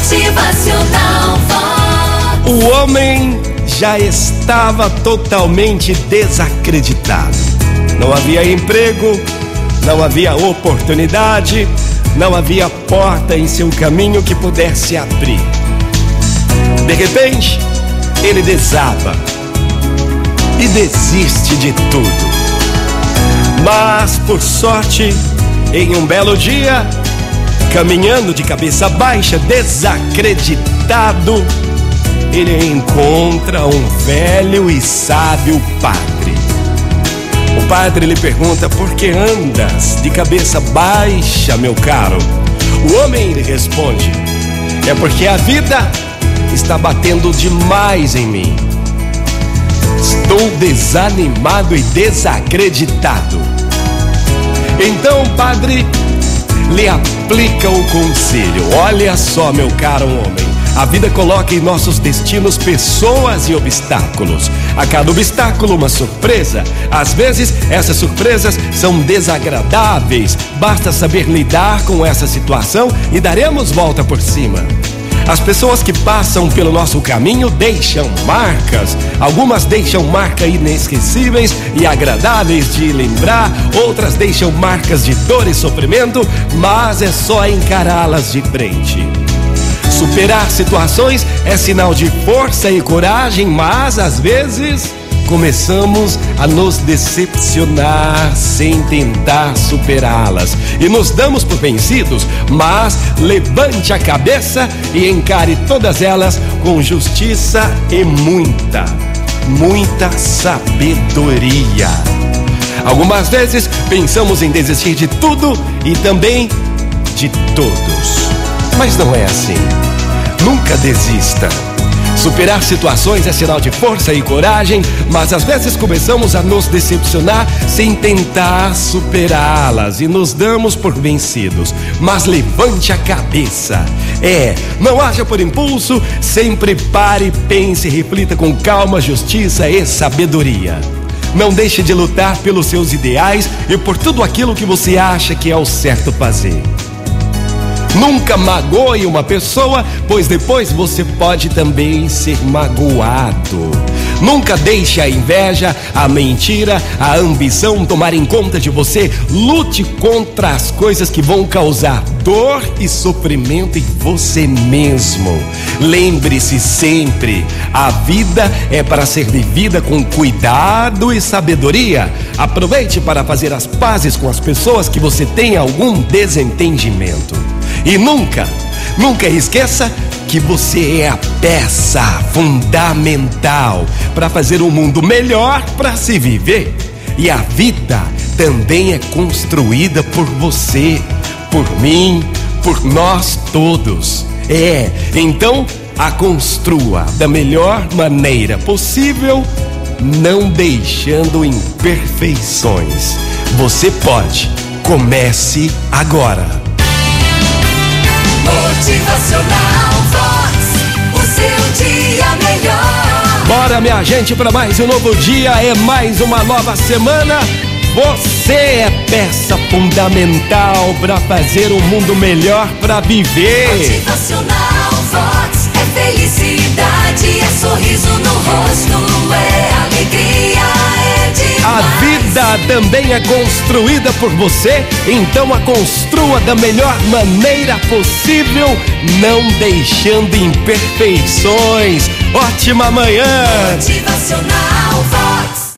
Motivacional. O homem já estava totalmente desacreditado. Não havia emprego, não havia oportunidade, não havia porta em seu caminho que pudesse abrir. De repente, ele desaba e desiste de tudo. Mas, por sorte, em um belo dia, caminhando de cabeça baixa, desacreditado, ele encontra um velho e sábio padre. O padre lhe pergunta: Por que andas de cabeça baixa, meu caro? O homem lhe responde: É porque a vida está batendo demais em mim. Estou desanimado e desacreditado. Então padre lhe aplica o conselho. Olha só, meu caro homem. A vida coloca em nossos destinos pessoas e obstáculos. A cada obstáculo, uma surpresa. Às vezes, essas surpresas são desagradáveis. Basta saber lidar com essa situação e daremos volta por cima. As pessoas que passam pelo nosso caminho deixam marcas. Algumas deixam marcas inesquecíveis e agradáveis de lembrar, outras deixam marcas de dor e sofrimento, mas é só encará-las de frente. Superar situações é sinal de força e coragem, mas às vezes começamos a nos decepcionar sem tentar superá-las e nos damos por vencidos, mas levante a cabeça e encare todas elas com justiça e muita, muita sabedoria. Algumas vezes pensamos em desistir de tudo e também de todos, mas não é assim. Nunca desista. Superar situações é sinal de força e coragem, mas às vezes começamos a nos decepcionar sem tentar superá-las e nos damos por vencidos. Mas levante a cabeça. É, não haja por impulso, sempre pare, pense e reflita com calma, justiça e sabedoria. Não deixe de lutar pelos seus ideais e por tudo aquilo que você acha que é o certo fazer. Nunca magoe uma pessoa, pois depois você pode também ser magoado. Nunca deixe a inveja, a mentira, a ambição tomarem conta de você. Lute contra as coisas que vão causar dor e sofrimento em você mesmo. Lembre-se sempre: a vida é para ser vivida com cuidado e sabedoria. Aproveite para fazer as pazes com as pessoas que você tem algum desentendimento. E nunca, nunca esqueça que você é a peça fundamental para fazer um mundo melhor para se viver. E a vida também é construída por você, por mim, por nós todos. É, então a construa da melhor maneira possível, não deixando imperfeições. Você pode. Comece agora. Bora, minha gente, para mais um novo dia, é mais uma nova semana. Você é peça fundamental para fazer um mundo melhor para viver. Vox. É felicidade, é sorriso no rosto, é alegria, também é construída por você, então a construa da melhor maneira possível, não deixando imperfeições. Ótima manhã! Motivacional Vox.